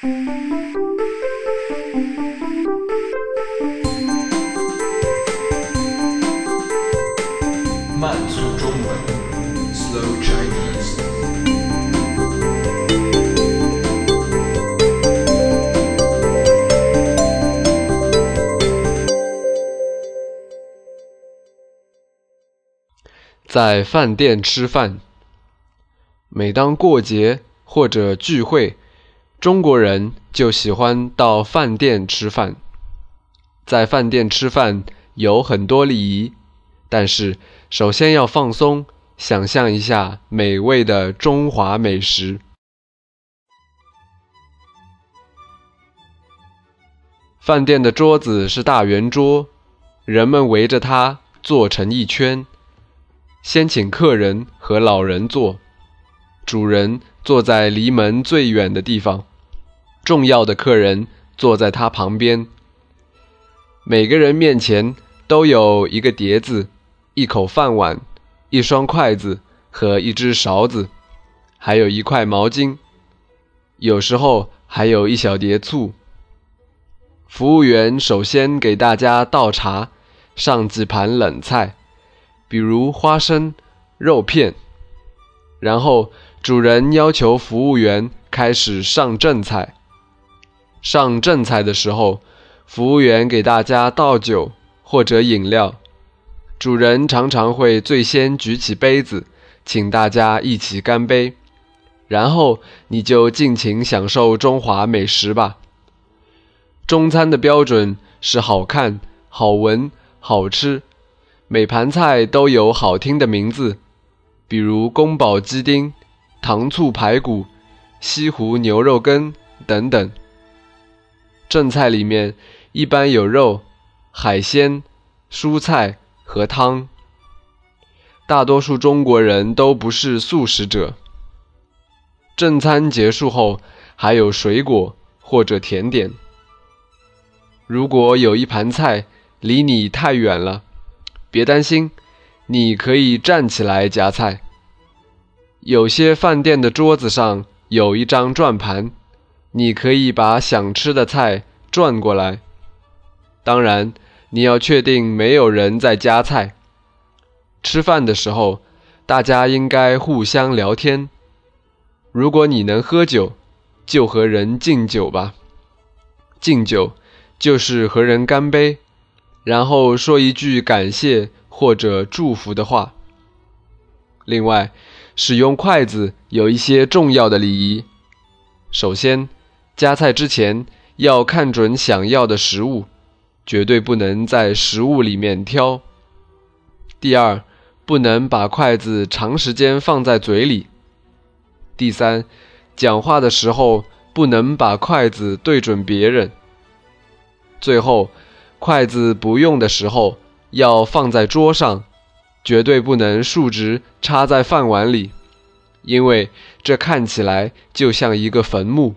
慢速中文，Slow Chinese。在饭店吃饭。每当过节或者聚会，中国人就喜欢到饭店吃饭。在饭店吃饭有很多礼仪，但是首先要放松，想象一下美味的中华美食。饭店的桌子是大圆桌，人们围着它坐成一圈。先请客人和老人坐，主人坐在离门最远的地方，重要的客人坐在他旁边。每个人面前都有一个碟子、一口饭碗、一双筷子和一只勺子，还有一块毛巾，有时候还有一小碟醋。服务员首先给大家倒茶，上几盘冷菜。比如花生、肉片，然后主人要求服务员开始上正菜。上正菜的时候，服务员给大家倒酒或者饮料，主人常常会最先举起杯子，请大家一起干杯，然后你就尽情享受中华美食吧。中餐的标准是好看、好闻、好吃。每盘菜都有好听的名字，比如宫保鸡丁、糖醋排骨、西湖牛肉羹等等。正菜里面一般有肉、海鲜、蔬菜和汤。大多数中国人都不是素食者。正餐结束后还有水果或者甜点。如果有一盘菜离你太远了，别担心，你可以站起来夹菜。有些饭店的桌子上有一张转盘，你可以把想吃的菜转过来。当然，你要确定没有人在夹菜。吃饭的时候，大家应该互相聊天。如果你能喝酒，就和人敬酒吧。敬酒就是和人干杯。然后说一句感谢或者祝福的话。另外，使用筷子有一些重要的礼仪。首先，夹菜之前要看准想要的食物，绝对不能在食物里面挑。第二，不能把筷子长时间放在嘴里。第三，讲话的时候不能把筷子对准别人。最后。筷子不用的时候要放在桌上，绝对不能竖直插在饭碗里，因为这看起来就像一个坟墓。